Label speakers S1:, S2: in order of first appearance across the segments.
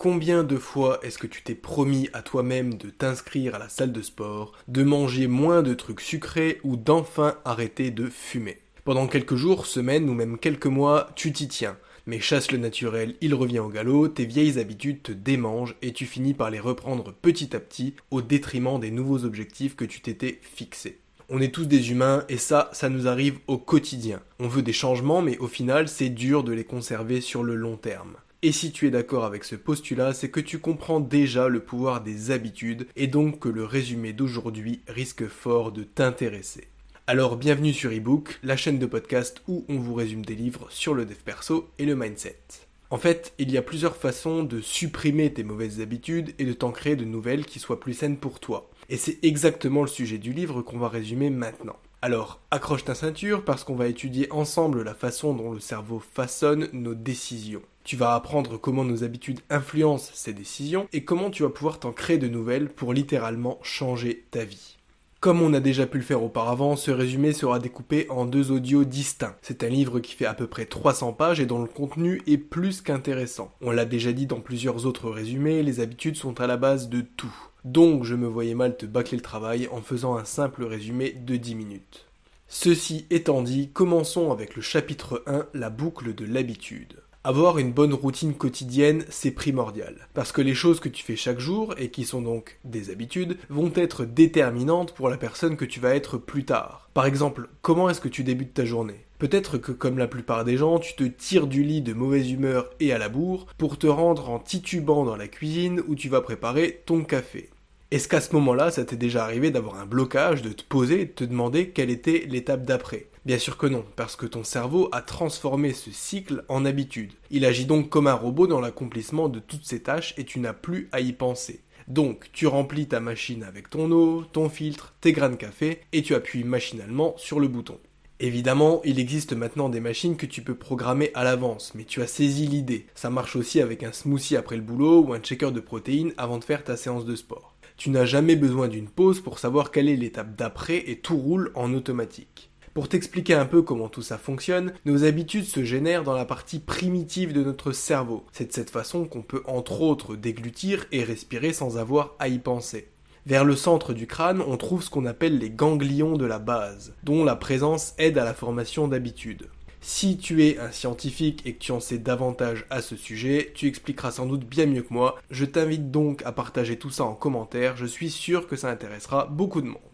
S1: Combien de fois est-ce que tu t'es promis à toi-même de t'inscrire à la salle de sport, de manger moins de trucs sucrés ou d'enfin arrêter de fumer? Pendant quelques jours, semaines ou même quelques mois, tu t'y tiens. Mais chasse le naturel, il revient au galop, tes vieilles habitudes te démangent et tu finis par les reprendre petit à petit au détriment des nouveaux objectifs que tu t'étais fixés. On est tous des humains et ça, ça nous arrive au quotidien. On veut des changements mais au final c'est dur de les conserver sur le long terme. Et si tu es d'accord avec ce postulat, c'est que tu comprends déjà le pouvoir des habitudes et donc que le résumé d'aujourd'hui risque fort de t'intéresser. Alors bienvenue sur eBook, la chaîne de podcast où on vous résume des livres sur le dev perso et le mindset. En fait, il y a plusieurs façons de supprimer tes mauvaises habitudes et de t'en créer de nouvelles qui soient plus saines pour toi. Et c'est exactement le sujet du livre qu'on va résumer maintenant. Alors, accroche ta ceinture parce qu'on va étudier ensemble la façon dont le cerveau façonne nos décisions. Tu vas apprendre comment nos habitudes influencent ces décisions et comment tu vas pouvoir t'en créer de nouvelles pour littéralement changer ta vie. Comme on a déjà pu le faire auparavant, ce résumé sera découpé en deux audios distincts. C'est un livre qui fait à peu près 300 pages et dont le contenu est plus qu'intéressant. On l'a déjà dit dans plusieurs autres résumés, les habitudes sont à la base de tout. Donc je me voyais mal te bâcler le travail en faisant un simple résumé de 10 minutes. Ceci étant dit, commençons avec le chapitre 1, la boucle de l'habitude. Avoir une bonne routine quotidienne, c'est primordial. Parce que les choses que tu fais chaque jour, et qui sont donc des habitudes, vont être déterminantes pour la personne que tu vas être plus tard. Par exemple, comment est-ce que tu débutes ta journée? Peut-être que comme la plupart des gens, tu te tires du lit de mauvaise humeur et à la bourre pour te rendre en titubant dans la cuisine où tu vas préparer ton café. Est-ce qu'à ce moment-là, ça t'est déjà arrivé d'avoir un blocage, de te poser et de te demander quelle était l'étape d'après? Bien sûr que non, parce que ton cerveau a transformé ce cycle en habitude. Il agit donc comme un robot dans l'accomplissement de toutes ses tâches et tu n'as plus à y penser. Donc, tu remplis ta machine avec ton eau, ton filtre, tes grains de café et tu appuies machinalement sur le bouton. Évidemment, il existe maintenant des machines que tu peux programmer à l'avance, mais tu as saisi l'idée. Ça marche aussi avec un smoothie après le boulot ou un checker de protéines avant de faire ta séance de sport. Tu n'as jamais besoin d'une pause pour savoir quelle est l'étape d'après et tout roule en automatique. Pour t'expliquer un peu comment tout ça fonctionne, nos habitudes se génèrent dans la partie primitive de notre cerveau. C'est de cette façon qu'on peut entre autres déglutir et respirer sans avoir à y penser. Vers le centre du crâne, on trouve ce qu'on appelle les ganglions de la base, dont la présence aide à la formation d'habitudes. Si tu es un scientifique et que tu en sais davantage à ce sujet, tu expliqueras sans doute bien mieux que moi. Je t'invite donc à partager tout ça en commentaire, je suis sûr que ça intéressera beaucoup de monde.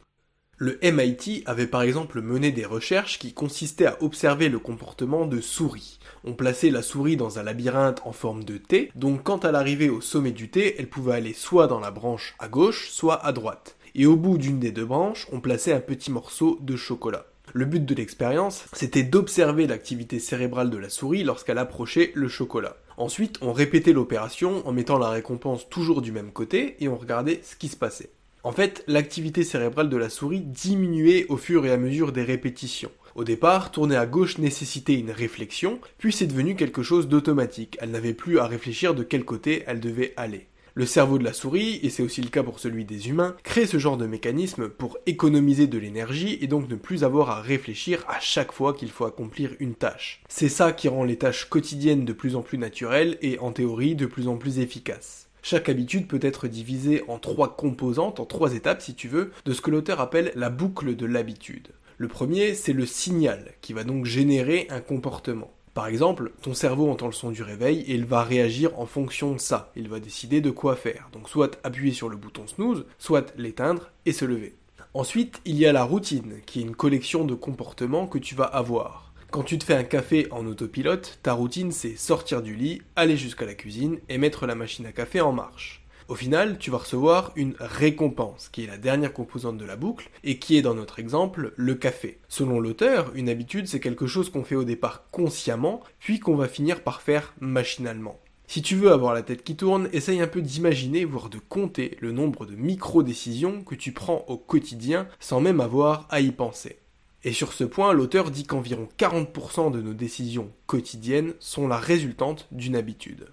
S1: Le MIT avait par exemple mené des recherches qui consistaient à observer le comportement de souris. On plaçait la souris dans un labyrinthe en forme de T, donc quand elle arrivait au sommet du T, elle pouvait aller soit dans la branche à gauche, soit à droite. Et au bout d'une des deux branches, on plaçait un petit morceau de chocolat. Le but de l'expérience, c'était d'observer l'activité cérébrale de la souris lorsqu'elle approchait le chocolat. Ensuite, on répétait l'opération en mettant la récompense toujours du même côté et on regardait ce qui se passait. En fait, l'activité cérébrale de la souris diminuait au fur et à mesure des répétitions. Au départ, tourner à gauche nécessitait une réflexion, puis c'est devenu quelque chose d'automatique. Elle n'avait plus à réfléchir de quel côté elle devait aller. Le cerveau de la souris, et c'est aussi le cas pour celui des humains, crée ce genre de mécanisme pour économiser de l'énergie et donc ne plus avoir à réfléchir à chaque fois qu'il faut accomplir une tâche. C'est ça qui rend les tâches quotidiennes de plus en plus naturelles et en théorie de plus en plus efficaces. Chaque habitude peut être divisée en trois composantes, en trois étapes si tu veux, de ce que l'auteur appelle la boucle de l'habitude. Le premier, c'est le signal, qui va donc générer un comportement. Par exemple, ton cerveau entend le son du réveil et il va réagir en fonction de ça. Il va décider de quoi faire. Donc soit appuyer sur le bouton snooze, soit l'éteindre et se lever. Ensuite, il y a la routine, qui est une collection de comportements que tu vas avoir. Quand tu te fais un café en autopilote, ta routine c'est sortir du lit, aller jusqu'à la cuisine et mettre la machine à café en marche. Au final, tu vas recevoir une récompense, qui est la dernière composante de la boucle, et qui est dans notre exemple le café. Selon l'auteur, une habitude, c'est quelque chose qu'on fait au départ consciemment, puis qu'on va finir par faire machinalement. Si tu veux avoir la tête qui tourne, essaye un peu d'imaginer, voire de compter le nombre de micro-décisions que tu prends au quotidien sans même avoir à y penser. Et sur ce point, l'auteur dit qu'environ 40% de nos décisions quotidiennes sont la résultante d'une habitude.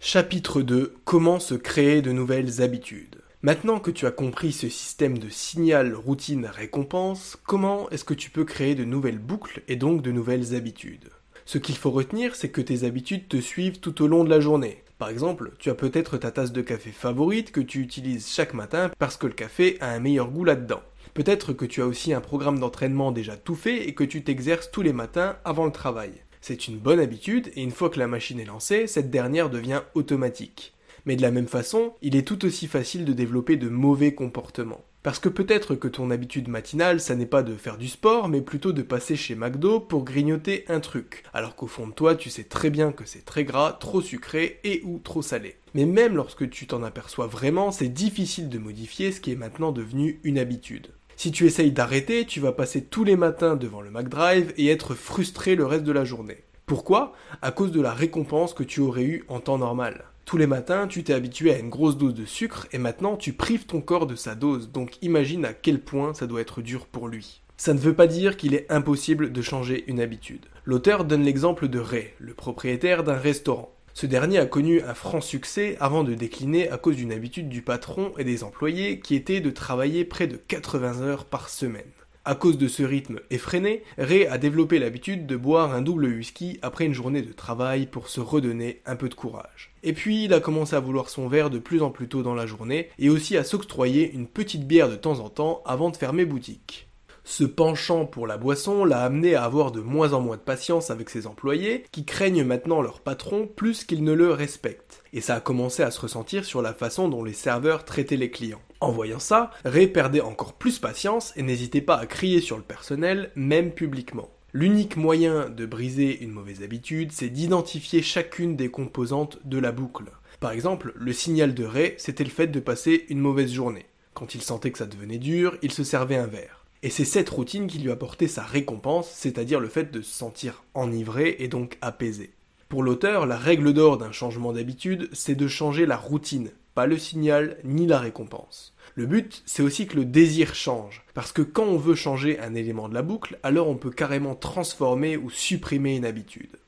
S1: Chapitre 2 Comment se créer de nouvelles habitudes Maintenant que tu as compris ce système de signal, routine, récompense, comment est-ce que tu peux créer de nouvelles boucles et donc de nouvelles habitudes? Ce qu'il faut retenir, c'est que tes habitudes te suivent tout au long de la journée. Par exemple, tu as peut-être ta tasse de café favorite que tu utilises chaque matin parce que le café a un meilleur goût là-dedans. Peut-être que tu as aussi un programme d'entraînement déjà tout fait et que tu t'exerces tous les matins avant le travail. C'est une bonne habitude et une fois que la machine est lancée, cette dernière devient automatique. Mais de la même façon, il est tout aussi facile de développer de mauvais comportements. Parce que peut-être que ton habitude matinale, ça n'est pas de faire du sport, mais plutôt de passer chez McDo pour grignoter un truc. Alors qu'au fond de toi, tu sais très bien que c'est très gras, trop sucré et ou trop salé. Mais même lorsque tu t'en aperçois vraiment, c'est difficile de modifier ce qui est maintenant devenu une habitude. Si tu essayes d'arrêter, tu vas passer tous les matins devant le McDrive et être frustré le reste de la journée. Pourquoi? À cause de la récompense que tu aurais eue en temps normal. Tous les matins, tu t'es habitué à une grosse dose de sucre et maintenant tu prives ton corps de sa dose, donc imagine à quel point ça doit être dur pour lui. Ça ne veut pas dire qu'il est impossible de changer une habitude. L'auteur donne l'exemple de Ray, le propriétaire d'un restaurant. Ce dernier a connu un franc succès avant de décliner à cause d'une habitude du patron et des employés qui était de travailler près de 80 heures par semaine. À cause de ce rythme effréné, Ray a développé l'habitude de boire un double whisky après une journée de travail pour se redonner un peu de courage. Et puis il a commencé à vouloir son verre de plus en plus tôt dans la journée et aussi à s'octroyer une petite bière de temps en temps avant de fermer boutique. Ce penchant pour la boisson l'a amené à avoir de moins en moins de patience avec ses employés, qui craignent maintenant leur patron plus qu'ils ne le respectent. Et ça a commencé à se ressentir sur la façon dont les serveurs traitaient les clients. En voyant ça, Ray perdait encore plus patience et n'hésitait pas à crier sur le personnel, même publiquement. L'unique moyen de briser une mauvaise habitude, c'est d'identifier chacune des composantes de la boucle. Par exemple, le signal de Ray, c'était le fait de passer une mauvaise journée. Quand il sentait que ça devenait dur, il se servait un verre. Et c'est cette routine qui lui apportait sa récompense, c'est-à-dire le fait de se sentir enivré et donc apaisé. Pour l'auteur, la règle d'or d'un changement d'habitude, c'est de changer la routine, pas le signal ni la récompense. Le but, c'est aussi que le désir change. Parce que quand on veut changer un élément de la boucle, alors on peut carrément transformer ou supprimer une habitude.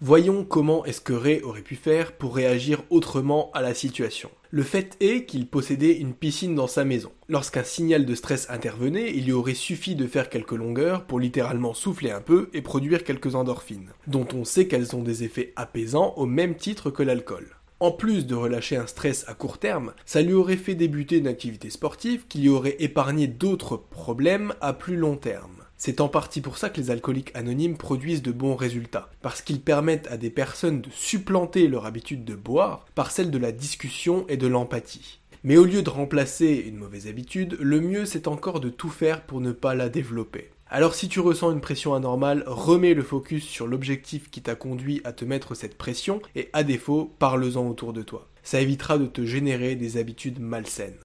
S1: Voyons comment est-ce que Ray aurait pu faire pour réagir autrement à la situation. Le fait est qu'il possédait une piscine dans sa maison. Lorsqu'un signal de stress intervenait, il lui aurait suffi de faire quelques longueurs pour littéralement souffler un peu et produire quelques endorphines, dont on sait qu'elles ont des effets apaisants au même titre que l'alcool. En plus de relâcher un stress à court terme, ça lui aurait fait débuter une activité sportive qui lui aurait épargné d'autres problèmes à plus long terme. C'est en partie pour ça que les alcooliques anonymes produisent de bons résultats, parce qu'ils permettent à des personnes de supplanter leur habitude de boire par celle de la discussion et de l'empathie. Mais au lieu de remplacer une mauvaise habitude, le mieux c'est encore de tout faire pour ne pas la développer. Alors si tu ressens une pression anormale, remets le focus sur l'objectif qui t'a conduit à te mettre cette pression et à défaut, parle-en autour de toi. Ça évitera de te générer des habitudes malsaines.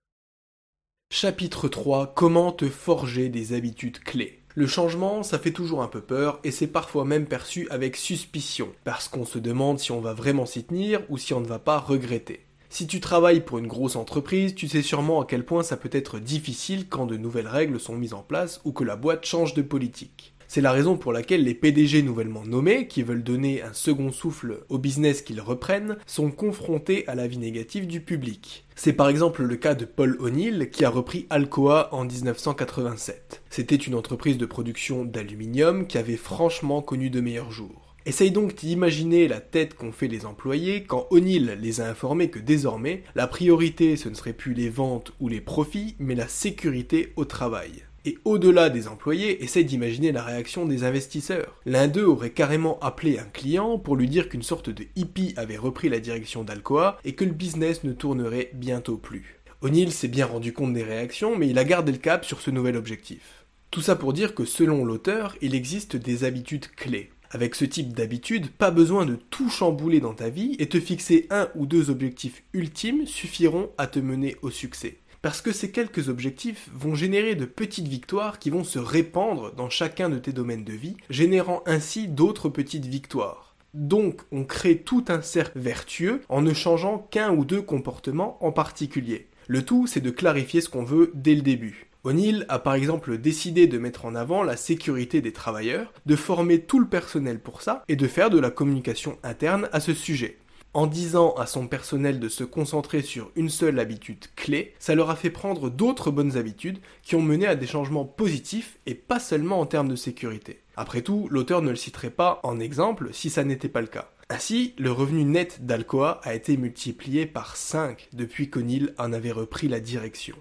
S1: Chapitre 3 Comment te forger des habitudes clés le changement, ça fait toujours un peu peur et c'est parfois même perçu avec suspicion, parce qu'on se demande si on va vraiment s'y tenir ou si on ne va pas regretter. Si tu travailles pour une grosse entreprise, tu sais sûrement à quel point ça peut être difficile quand de nouvelles règles sont mises en place ou que la boîte change de politique. C'est la raison pour laquelle les PDG nouvellement nommés, qui veulent donner un second souffle au business qu'ils reprennent, sont confrontés à l'avis négatif du public. C'est par exemple le cas de Paul O'Neill qui a repris Alcoa en 1987. C'était une entreprise de production d'aluminium qui avait franchement connu de meilleurs jours. Essaye donc d'imaginer la tête qu'ont fait les employés quand O'Neill les a informés que désormais, la priorité ce ne serait plus les ventes ou les profits, mais la sécurité au travail. Et au-delà des employés, essaye d'imaginer la réaction des investisseurs. L'un d'eux aurait carrément appelé un client pour lui dire qu'une sorte de hippie avait repris la direction d'Alcoa et que le business ne tournerait bientôt plus. O'Neill s'est bien rendu compte des réactions, mais il a gardé le cap sur ce nouvel objectif. Tout ça pour dire que selon l'auteur, il existe des habitudes clés. Avec ce type d'habitude, pas besoin de tout chambouler dans ta vie et te fixer un ou deux objectifs ultimes suffiront à te mener au succès. Parce que ces quelques objectifs vont générer de petites victoires qui vont se répandre dans chacun de tes domaines de vie, générant ainsi d'autres petites victoires. Donc on crée tout un cercle vertueux en ne changeant qu'un ou deux comportements en particulier. Le tout, c'est de clarifier ce qu'on veut dès le début. O'Neill a par exemple décidé de mettre en avant la sécurité des travailleurs, de former tout le personnel pour ça et de faire de la communication interne à ce sujet. En disant à son personnel de se concentrer sur une seule habitude clé, ça leur a fait prendre d'autres bonnes habitudes qui ont mené à des changements positifs et pas seulement en termes de sécurité. Après tout, l'auteur ne le citerait pas en exemple si ça n'était pas le cas. Ainsi, le revenu net d'Alcoa a été multiplié par 5 depuis qu'O'Neill en avait repris la direction.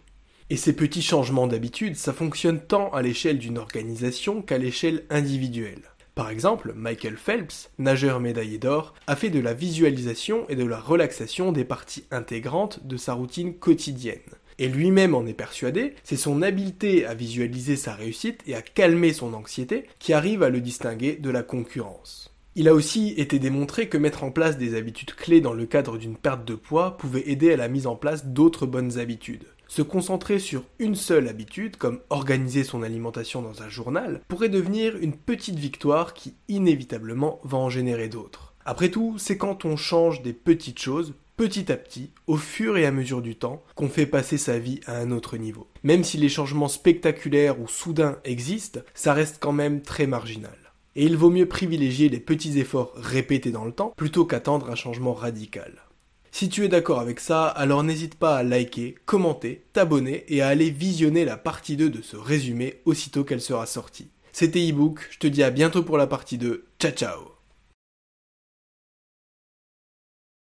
S1: Et ces petits changements d'habitude, ça fonctionne tant à l'échelle d'une organisation qu'à l'échelle individuelle. Par exemple, Michael Phelps, nageur médaillé d'or, a fait de la visualisation et de la relaxation des parties intégrantes de sa routine quotidienne. Et lui-même en est persuadé, c'est son habileté à visualiser sa réussite et à calmer son anxiété qui arrive à le distinguer de la concurrence. Il a aussi été démontré que mettre en place des habitudes clés dans le cadre d'une perte de poids pouvait aider à la mise en place d'autres bonnes habitudes. Se concentrer sur une seule habitude, comme organiser son alimentation dans un journal, pourrait devenir une petite victoire qui inévitablement va en générer d'autres. Après tout, c'est quand on change des petites choses, petit à petit, au fur et à mesure du temps, qu'on fait passer sa vie à un autre niveau. Même si les changements spectaculaires ou soudains existent, ça reste quand même très marginal et il vaut mieux privilégier les petits efforts répétés dans le temps plutôt qu'attendre un changement radical. Si tu es d'accord avec ça, alors n'hésite pas à liker, commenter, t'abonner et à aller visionner la partie 2 de ce résumé aussitôt qu'elle sera sortie. C'était ebook, je te dis à bientôt pour la partie 2, ciao ciao